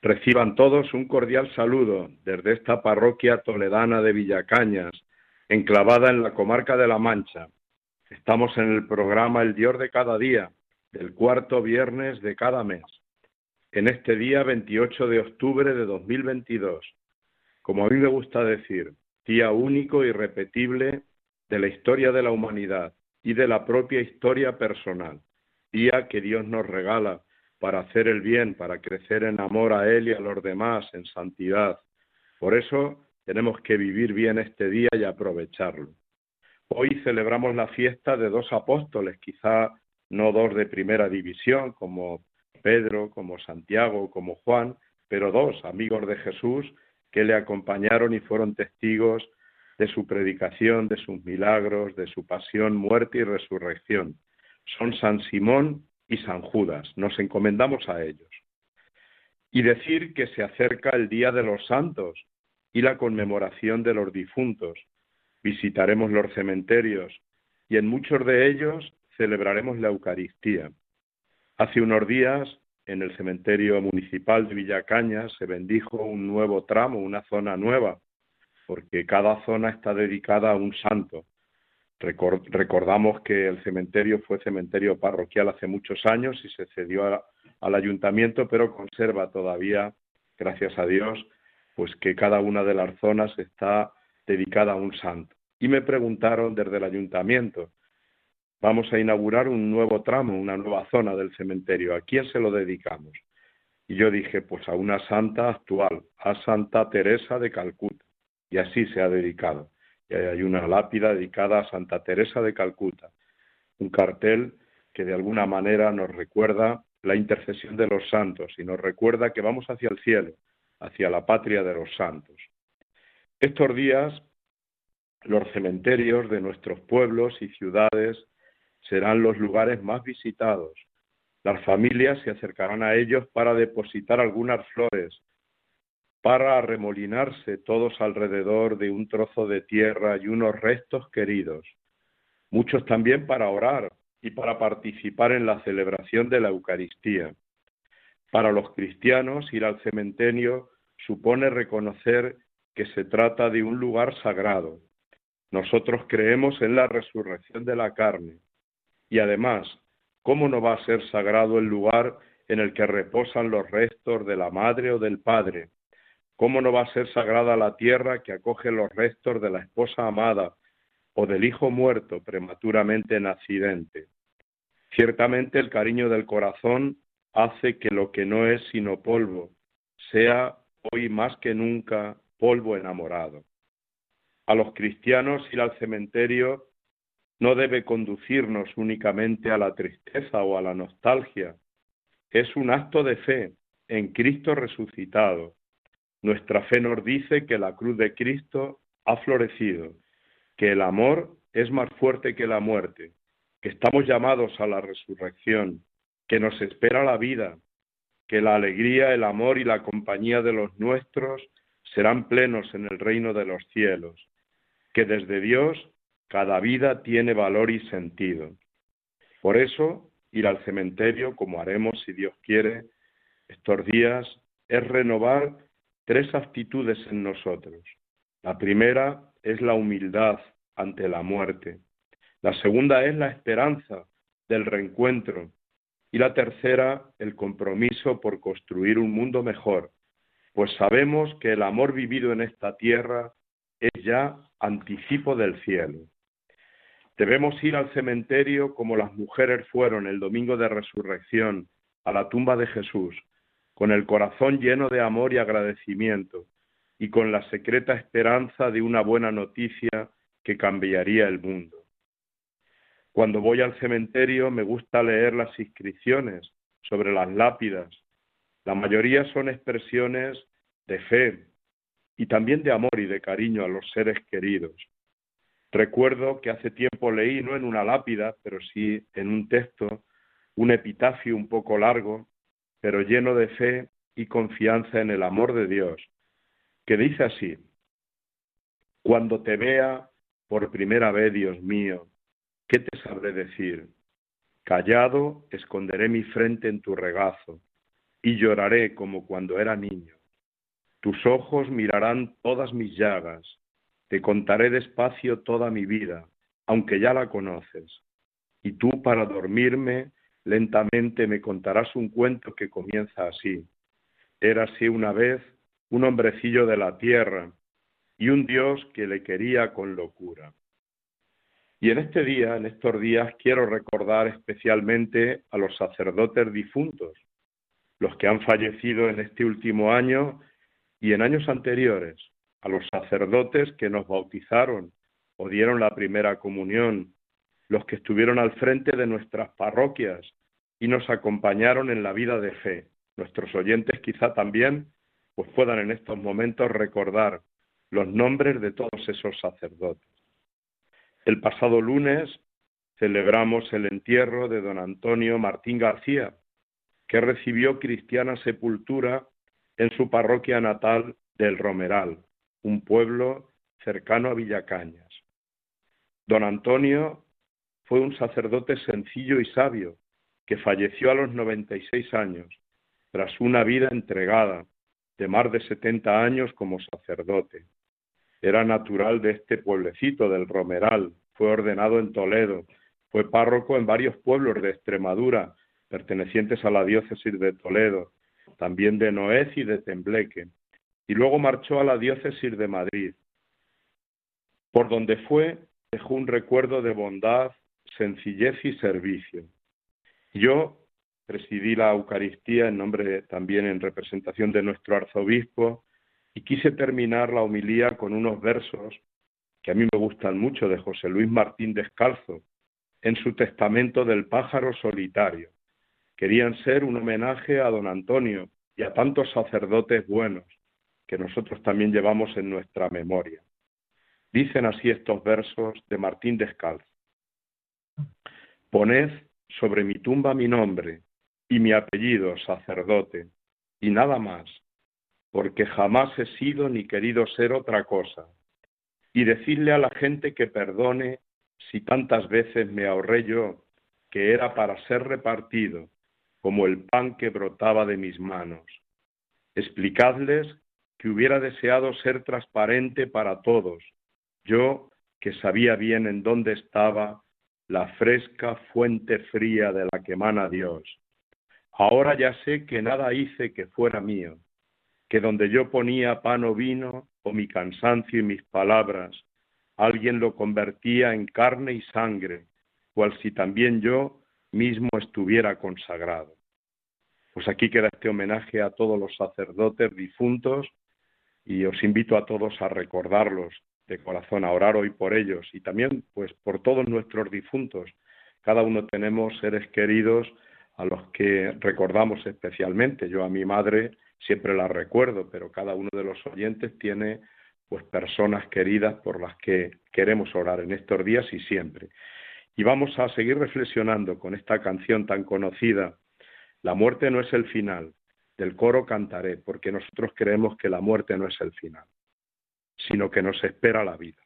Reciban todos un cordial saludo desde esta parroquia toledana de Villacañas, enclavada en la comarca de La Mancha. Estamos en el programa El Dios de cada día, del cuarto viernes de cada mes, en este día 28 de octubre de 2022. Como a mí me gusta decir, día único y repetible de la historia de la humanidad y de la propia historia personal, día que Dios nos regala para hacer el bien, para crecer en amor a Él y a los demás, en santidad. Por eso tenemos que vivir bien este día y aprovecharlo. Hoy celebramos la fiesta de dos apóstoles, quizá no dos de primera división, como Pedro, como Santiago, como Juan, pero dos amigos de Jesús que le acompañaron y fueron testigos de su predicación, de sus milagros, de su pasión, muerte y resurrección. Son San Simón y San Judas. Nos encomendamos a ellos. Y decir que se acerca el Día de los Santos y la conmemoración de los difuntos. Visitaremos los cementerios y en muchos de ellos celebraremos la Eucaristía. Hace unos días, en el cementerio municipal de Villacañas, se bendijo un nuevo tramo, una zona nueva, porque cada zona está dedicada a un santo recordamos que el cementerio fue cementerio parroquial hace muchos años y se cedió al ayuntamiento, pero conserva todavía, gracias a Dios, pues que cada una de las zonas está dedicada a un santo. Y me preguntaron desde el ayuntamiento, vamos a inaugurar un nuevo tramo, una nueva zona del cementerio, ¿a quién se lo dedicamos? Y yo dije, pues a una santa actual, a Santa Teresa de Calcuta. Y así se ha dedicado hay una lápida dedicada a Santa Teresa de Calcuta, un cartel que de alguna manera nos recuerda la intercesión de los santos y nos recuerda que vamos hacia el cielo, hacia la patria de los santos. Estos días los cementerios de nuestros pueblos y ciudades serán los lugares más visitados. Las familias se acercarán a ellos para depositar algunas flores, para arremolinarse todos alrededor de un trozo de tierra y unos restos queridos, muchos también para orar y para participar en la celebración de la Eucaristía. Para los cristianos, ir al cementerio supone reconocer que se trata de un lugar sagrado. Nosotros creemos en la resurrección de la carne. Y además, ¿cómo no va a ser sagrado el lugar en el que reposan los restos de la madre o del padre, ¿Cómo no va a ser sagrada la tierra que acoge los restos de la esposa amada o del hijo muerto prematuramente en accidente? Ciertamente el cariño del corazón hace que lo que no es sino polvo sea hoy más que nunca polvo enamorado. A los cristianos ir al cementerio no debe conducirnos únicamente a la tristeza o a la nostalgia. Es un acto de fe en Cristo resucitado nuestra fe nos dice que la cruz de Cristo ha florecido, que el amor es más fuerte que la muerte, que estamos llamados a la resurrección, que nos espera la vida, que la alegría, el amor y la compañía de los nuestros serán plenos en el reino de los cielos, que desde Dios cada vida tiene valor y sentido. Por eso, ir al cementerio, como haremos si Dios quiere, estos días, es renovar tres actitudes en nosotros. La primera es la humildad ante la muerte. La segunda es la esperanza del reencuentro. Y la tercera, el compromiso por construir un mundo mejor, pues sabemos que el amor vivido en esta tierra es ya anticipo del cielo. Debemos ir al cementerio como las mujeres fueron el domingo de resurrección a la tumba de Jesús, con el corazón lleno de amor y agradecimiento, y con la secreta esperanza de una buena noticia que cambiaría el mundo. Cuando voy al cementerio me gusta leer las inscripciones sobre las lápidas. La mayoría son expresiones de fe, y también de amor y de cariño a los seres queridos. Recuerdo que hace tiempo leí, no en una lápida, pero sí en un texto, un epitafio un poco largo, pero lleno de fe y confianza en el amor de Dios, que dice así, Cuando te vea por primera vez, Dios mío, ¿qué te sabré decir? Callado, esconderé mi frente en tu regazo y lloraré como cuando era niño. Tus ojos mirarán todas mis llagas, te contaré despacio toda mi vida, aunque ya la conoces. Y tú para dormirme lentamente me contarás un cuento que comienza así. Era así una vez un hombrecillo de la tierra y un Dios que le quería con locura. Y en este día, en estos días, quiero recordar especialmente a los sacerdotes difuntos, los que han fallecido en este último año y en años anteriores, a los sacerdotes que nos bautizaron o dieron la primera comunión, los que estuvieron al frente de nuestras parroquias y nos acompañaron en la vida de fe. Nuestros oyentes quizá también pues puedan en estos momentos recordar los nombres de todos esos sacerdotes. El pasado lunes celebramos el entierro de don Antonio Martín García, que recibió cristiana sepultura en su parroquia natal del Romeral, un pueblo cercano a Villacañas. Don Antonio fue un sacerdote sencillo y sabio que falleció a los 96 años, tras una vida entregada de más de 70 años como sacerdote. Era natural de este pueblecito del Romeral, fue ordenado en Toledo, fue párroco en varios pueblos de Extremadura pertenecientes a la diócesis de Toledo, también de Noez y de Tembleque, y luego marchó a la diócesis de Madrid. Por donde fue, dejó un recuerdo de bondad, sencillez y servicio. Yo presidí la Eucaristía en nombre también en representación de nuestro arzobispo y quise terminar la homilía con unos versos que a mí me gustan mucho de José Luis Martín Descalzo en su testamento del pájaro solitario. Querían ser un homenaje a don Antonio y a tantos sacerdotes buenos que nosotros también llevamos en nuestra memoria. Dicen así estos versos de Martín Descalzo. Poned sobre mi tumba mi nombre y mi apellido, sacerdote, y nada más, porque jamás he sido ni querido ser otra cosa. Y decirle a la gente que perdone si tantas veces me ahorré yo, que era para ser repartido, como el pan que brotaba de mis manos. Explicadles que hubiera deseado ser transparente para todos, yo que sabía bien en dónde estaba la fresca fuente fría de la que emana Dios. Ahora ya sé que nada hice que fuera mío, que donde yo ponía pan o vino, o mi cansancio y mis palabras, alguien lo convertía en carne y sangre, cual si también yo mismo estuviera consagrado. Pues aquí queda este homenaje a todos los sacerdotes difuntos y os invito a todos a recordarlos de corazón, a orar hoy por ellos y también pues por todos nuestros difuntos. Cada uno tenemos seres queridos a los que recordamos especialmente. Yo a mi madre siempre la recuerdo, pero cada uno de los oyentes tiene pues personas queridas por las que queremos orar en estos días y siempre. Y vamos a seguir reflexionando con esta canción tan conocida la muerte no es el final. Del coro cantaré, porque nosotros creemos que la muerte no es el final, sino que nos espera la vida.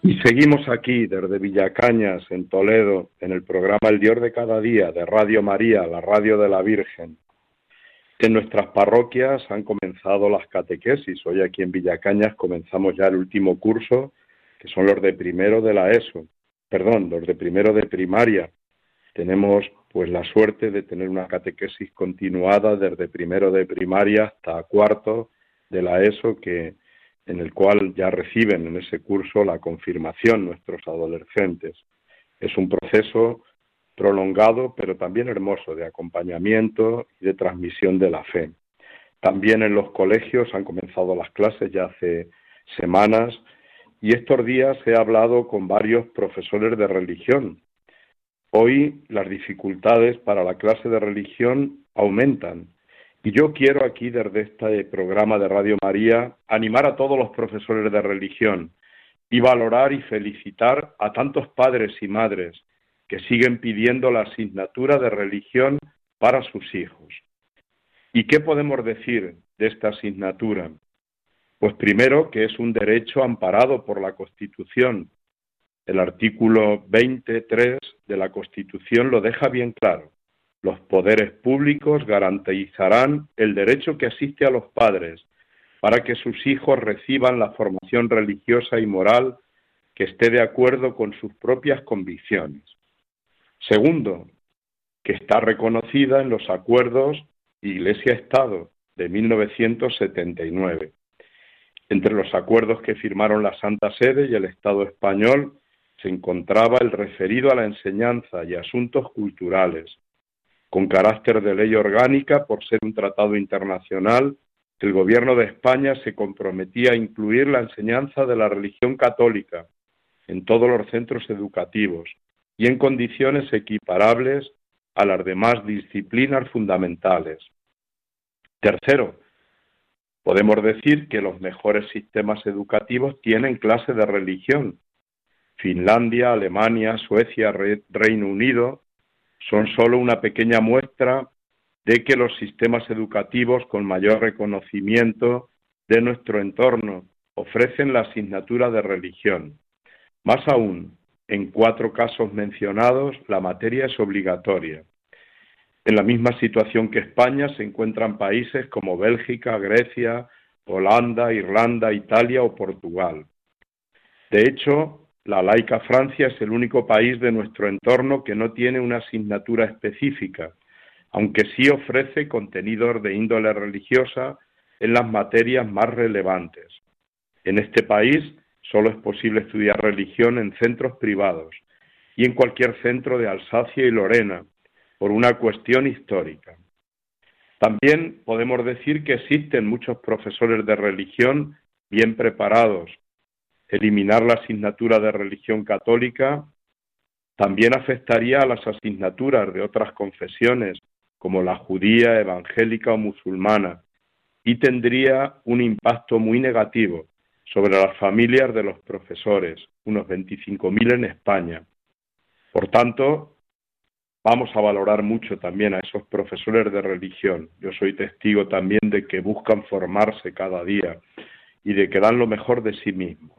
Y seguimos aquí desde Villacañas, en Toledo, en el programa El Dios de cada día de Radio María, la radio de la Virgen. En nuestras parroquias han comenzado las catequesis. Hoy aquí en Villacañas comenzamos ya el último curso, que son los de primero de la ESO, perdón, los de primero de primaria. Tenemos pues la suerte de tener una catequesis continuada desde primero de primaria hasta cuarto de la ESO, que en el cual ya reciben en ese curso la confirmación nuestros adolescentes. Es un proceso prolongado, pero también hermoso, de acompañamiento y de transmisión de la fe. También en los colegios han comenzado las clases ya hace semanas y estos días he hablado con varios profesores de religión. Hoy las dificultades para la clase de religión aumentan y yo quiero aquí desde este programa de Radio María animar a todos los profesores de religión y valorar y felicitar a tantos padres y madres que siguen pidiendo la asignatura de religión para sus hijos. ¿Y qué podemos decir de esta asignatura? Pues primero que es un derecho amparado por la Constitución. El artículo 23 de la Constitución lo deja bien claro. Los poderes públicos garantizarán el derecho que asiste a los padres para que sus hijos reciban la formación religiosa y moral que esté de acuerdo con sus propias convicciones. Segundo, que está reconocida en los acuerdos Iglesia-Estado de 1979. Entre los acuerdos que firmaron la Santa Sede y el Estado español se encontraba el referido a la enseñanza y asuntos culturales, con carácter de ley orgánica por ser un tratado internacional, el Gobierno de España se comprometía a incluir la enseñanza de la religión católica en todos los centros educativos, y en condiciones equiparables a las demás disciplinas fundamentales. Tercero, podemos decir que los mejores sistemas educativos tienen clase de religión. Finlandia, Alemania, Suecia, Reino Unido son solo una pequeña muestra de que los sistemas educativos con mayor reconocimiento de nuestro entorno ofrecen la asignatura de religión. Más aún, en cuatro casos mencionados, la materia es obligatoria. En la misma situación que España se encuentran países como Bélgica, Grecia, Holanda, Irlanda, Italia o Portugal. De hecho, la laica Francia es el único país de nuestro entorno que no tiene una asignatura específica, aunque sí ofrece contenidos de índole religiosa en las materias más relevantes. En este país Solo es posible estudiar religión en centros privados y en cualquier centro de Alsacia y Lorena, por una cuestión histórica. También podemos decir que existen muchos profesores de religión bien preparados. Eliminar la asignatura de religión católica también afectaría a las asignaturas de otras confesiones, como la judía, evangélica o musulmana, y tendría un impacto muy negativo sobre las familias de los profesores, unos 25.000 en España. Por tanto, vamos a valorar mucho también a esos profesores de religión. Yo soy testigo también de que buscan formarse cada día y de que dan lo mejor de sí mismos.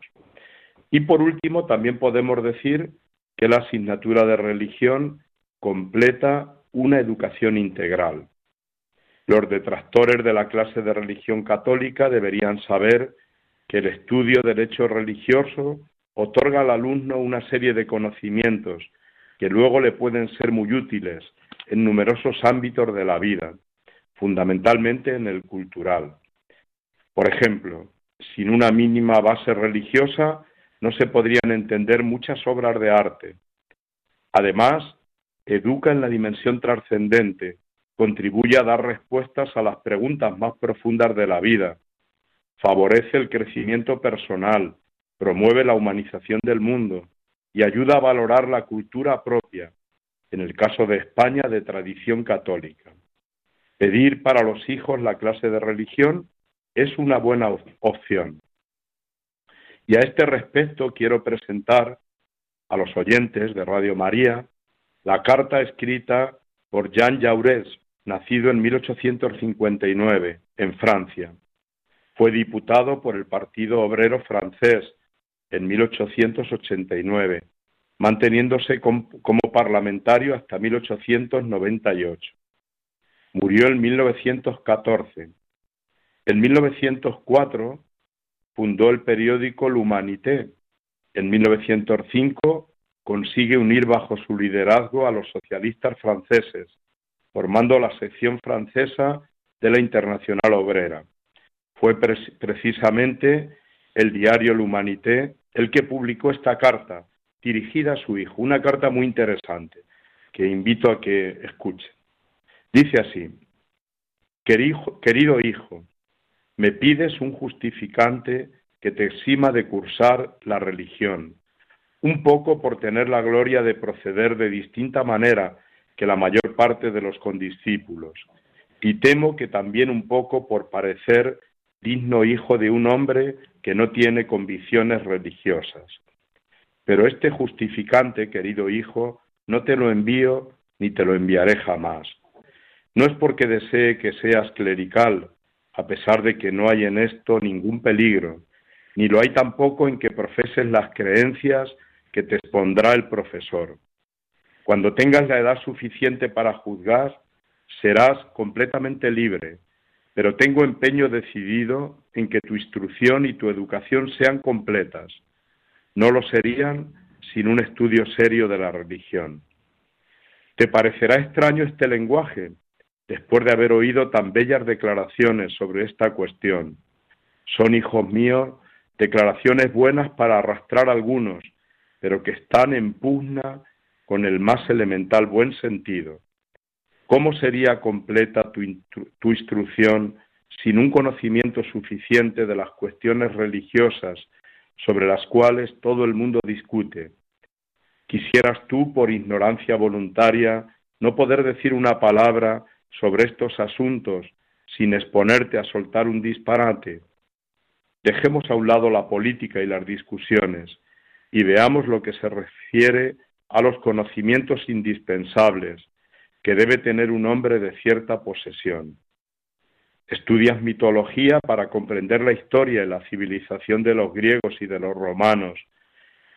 Y por último, también podemos decir que la asignatura de religión completa una educación integral. Los detractores de la clase de religión católica deberían saber que el estudio de derecho religioso otorga al alumno una serie de conocimientos que luego le pueden ser muy útiles en numerosos ámbitos de la vida, fundamentalmente en el cultural. Por ejemplo, sin una mínima base religiosa no se podrían entender muchas obras de arte. Además, educa en la dimensión trascendente, contribuye a dar respuestas a las preguntas más profundas de la vida, favorece el crecimiento personal, promueve la humanización del mundo y ayuda a valorar la cultura propia, en el caso de España de tradición católica. Pedir para los hijos la clase de religión es una buena opción. Y a este respecto quiero presentar a los oyentes de Radio María la carta escrita por Jean Jaurès, nacido en 1859 en Francia fue diputado por el Partido Obrero francés en 1889, manteniéndose como parlamentario hasta 1898. Murió en 1914. En 1904 fundó el periódico L'Humanité. En 1905 consigue unir bajo su liderazgo a los socialistas franceses, formando la sección francesa de la Internacional Obrera. Fue precisamente el diario L'Humanité el que publicó esta carta dirigida a su hijo, una carta muy interesante que invito a que escuchen. Dice así, querido hijo, me pides un justificante que te exima de cursar la religión, un poco por tener la gloria de proceder de distinta manera que la mayor parte de los condiscípulos, y temo que también un poco por parecer digno hijo de un hombre que no tiene convicciones religiosas. Pero este justificante, querido hijo, no te lo envío ni te lo enviaré jamás. No es porque desee que seas clerical, a pesar de que no hay en esto ningún peligro, ni lo hay tampoco en que profeses las creencias que te expondrá el profesor. Cuando tengas la edad suficiente para juzgar, serás completamente libre, pero tengo empeño decidido en que tu instrucción y tu educación sean completas. No lo serían sin un estudio serio de la religión. ¿Te parecerá extraño este lenguaje después de haber oído tan bellas declaraciones sobre esta cuestión? Son, hijos míos, declaraciones buenas para arrastrar algunos, pero que están en pugna con el más elemental buen sentido. ¿Cómo sería completa tu, tu instrucción sin un conocimiento suficiente de las cuestiones religiosas sobre las cuales todo el mundo discute? Quisieras tú, por ignorancia voluntaria, no poder decir una palabra sobre estos asuntos sin exponerte a soltar un disparate. Dejemos a un lado la política y las discusiones y veamos lo que se refiere a los conocimientos indispensables que debe tener un hombre de cierta posesión. Estudias mitología para comprender la historia y la civilización de los griegos y de los romanos.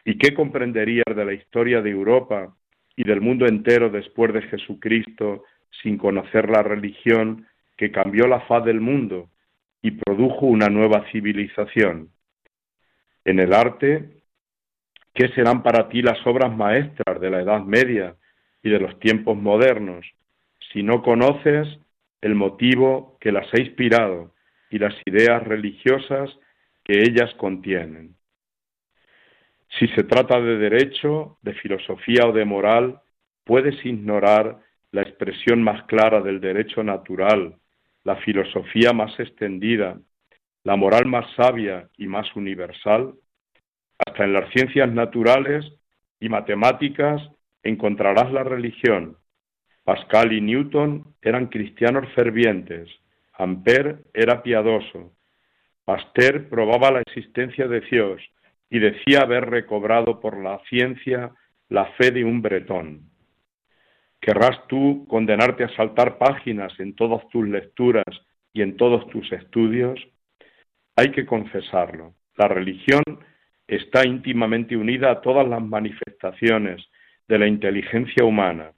¿Y qué comprenderías de la historia de Europa y del mundo entero después de Jesucristo sin conocer la religión que cambió la faz del mundo y produjo una nueva civilización? En el arte, ¿qué serán para ti las obras maestras de la Edad Media y de los tiempos modernos, si no conoces el motivo que las ha inspirado y las ideas religiosas que ellas contienen. Si se trata de derecho, de filosofía o de moral, puedes ignorar la expresión más clara del derecho natural, la filosofía más extendida, la moral más sabia y más universal. Hasta en las ciencias naturales y matemáticas encontrarás la religión. Pascal y Newton eran cristianos fervientes, Ampère era piadoso, Pasteur probaba la existencia de Dios y decía haber recobrado por la ciencia la fe de un bretón. ¿Querrás tú condenarte a saltar páginas en todas tus lecturas y en todos tus estudios? Hay que confesarlo. La religión está íntimamente unida a todas las manifestaciones de la inteligencia humana.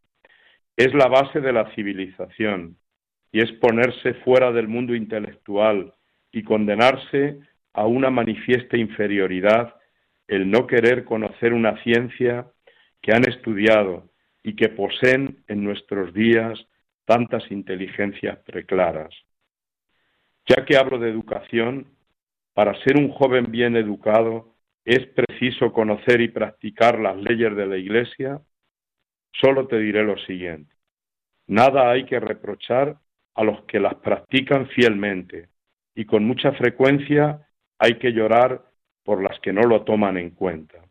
Es la base de la civilización y es ponerse fuera del mundo intelectual y condenarse a una manifiesta inferioridad el no querer conocer una ciencia que han estudiado y que poseen en nuestros días tantas inteligencias preclaras. Ya que hablo de educación, para ser un joven bien educado ¿Es preciso conocer y practicar las leyes de la Iglesia? Solo te diré lo siguiente. Nada hay que reprochar a los que las practican fielmente y con mucha frecuencia hay que llorar por las que no lo toman en cuenta.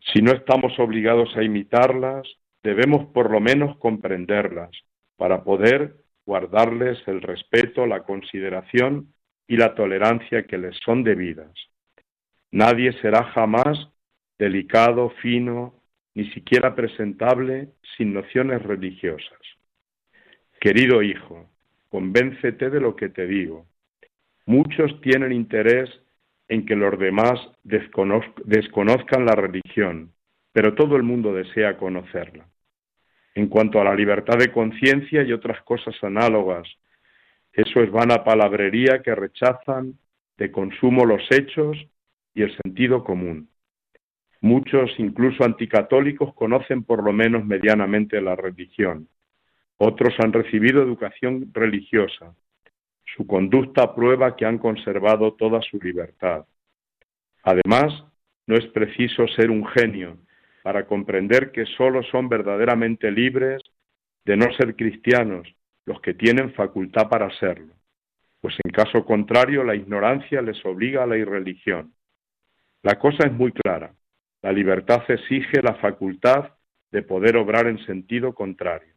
Si no estamos obligados a imitarlas, debemos por lo menos comprenderlas para poder guardarles el respeto, la consideración y la tolerancia que les son debidas. Nadie será jamás delicado, fino, ni siquiera presentable sin nociones religiosas. Querido hijo, convéncete de lo que te digo. Muchos tienen interés en que los demás desconozcan la religión, pero todo el mundo desea conocerla. En cuanto a la libertad de conciencia y otras cosas análogas, eso es vana palabrería que rechazan de consumo los hechos y el sentido común. Muchos, incluso anticatólicos, conocen por lo menos medianamente la religión. Otros han recibido educación religiosa. Su conducta prueba que han conservado toda su libertad. Además, no es preciso ser un genio para comprender que sólo son verdaderamente libres de no ser cristianos los que tienen facultad para serlo, pues en caso contrario la ignorancia les obliga a la irreligión. La cosa es muy clara. La libertad exige la facultad de poder obrar en sentido contrario.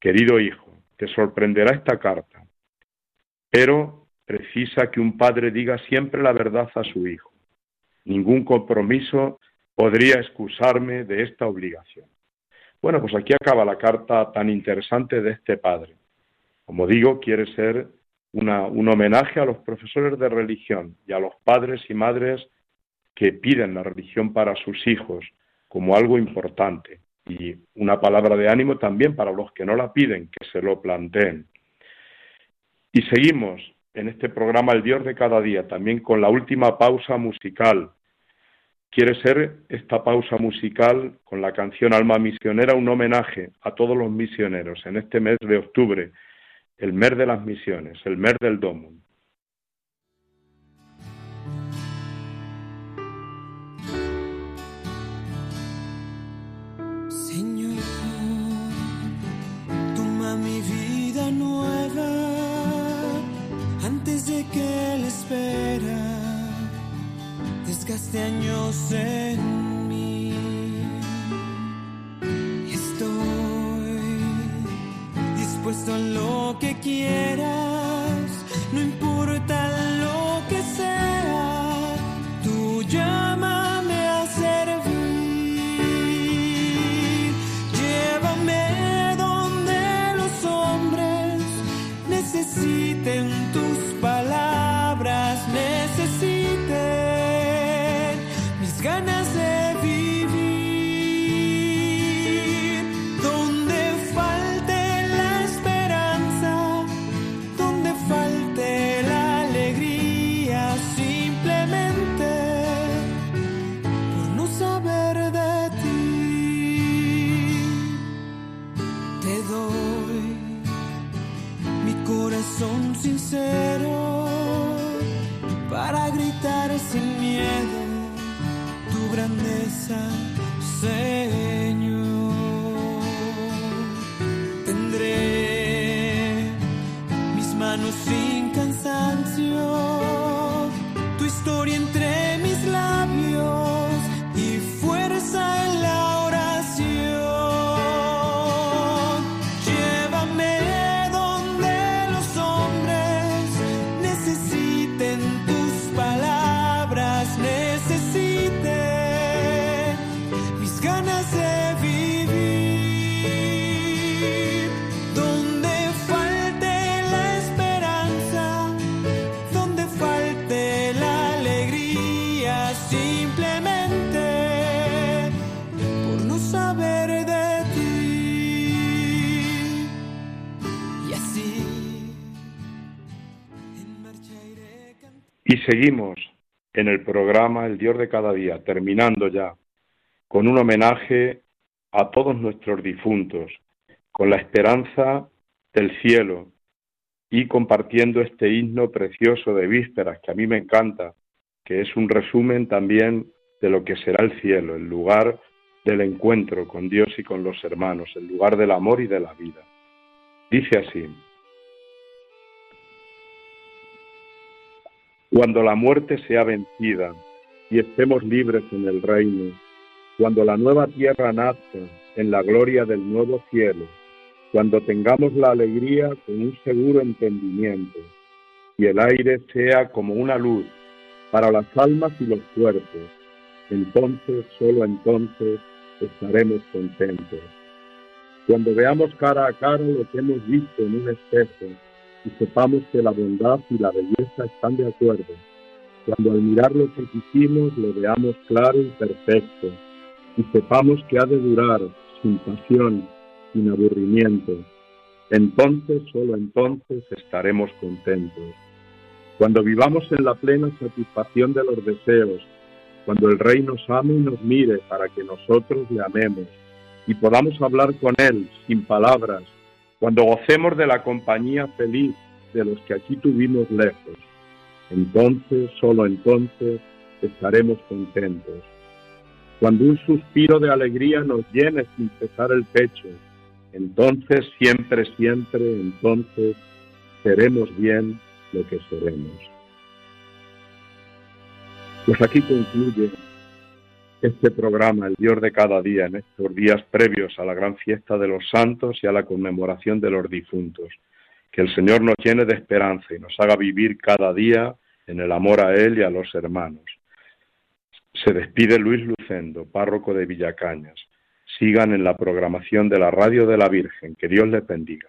Querido hijo, te sorprenderá esta carta, pero precisa que un padre diga siempre la verdad a su hijo. Ningún compromiso podría excusarme de esta obligación. Bueno, pues aquí acaba la carta tan interesante de este padre. Como digo, quiere ser un homenaje a los profesores de religión y a los padres y madres que piden la religión para sus hijos como algo importante y una palabra de ánimo también para los que no la piden, que se lo planteen. Y seguimos en este programa El Dios de cada día, también con la última pausa musical. Quiere ser esta pausa musical con la canción Alma Misionera un homenaje a todos los misioneros en este mes de octubre, el mes de las misiones, el mes del Domo. desgaste años en mí. Estoy dispuesto a lo que quieras, no importa lo seguimos en el programa El Dios de cada día, terminando ya, con un homenaje a todos nuestros difuntos, con la esperanza del cielo y compartiendo este himno precioso de vísperas que a mí me encanta, que es un resumen también de lo que será el cielo, el lugar del encuentro con Dios y con los hermanos, el lugar del amor y de la vida. Dice así, cuando la muerte sea vencida y estemos libres en el reino, cuando la nueva tierra nazca en la gloria del nuevo cielo, cuando tengamos la alegría con un seguro entendimiento y el aire sea como una luz para las almas y los cuerpos, entonces, solo entonces, estaremos contentos. Cuando veamos cara a cara lo que hemos visto en un espejo y sepamos que la bondad y la belleza están de acuerdo, cuando al mirar lo que quisimos lo veamos claro y perfecto, y sepamos que ha de durar sin pasión, sin aburrimiento, entonces, solo entonces estaremos contentos. Cuando vivamos en la plena satisfacción de los deseos, cuando el Rey nos ame y nos mire para que nosotros le amemos y podamos hablar con Él sin palabras, cuando gocemos de la compañía feliz de los que aquí tuvimos lejos, entonces, solo entonces, estaremos contentos. Cuando un suspiro de alegría nos llene sin cesar el pecho, entonces, siempre, siempre, entonces, seremos bien lo que seremos. Pues aquí concluye este programa, el Dios de cada día, en estos días previos a la gran fiesta de los santos y a la conmemoración de los difuntos. Que el Señor nos llene de esperanza y nos haga vivir cada día en el amor a Él y a los hermanos. Se despide Luis Lucendo, párroco de Villacañas. Sigan en la programación de la Radio de la Virgen. Que Dios les bendiga.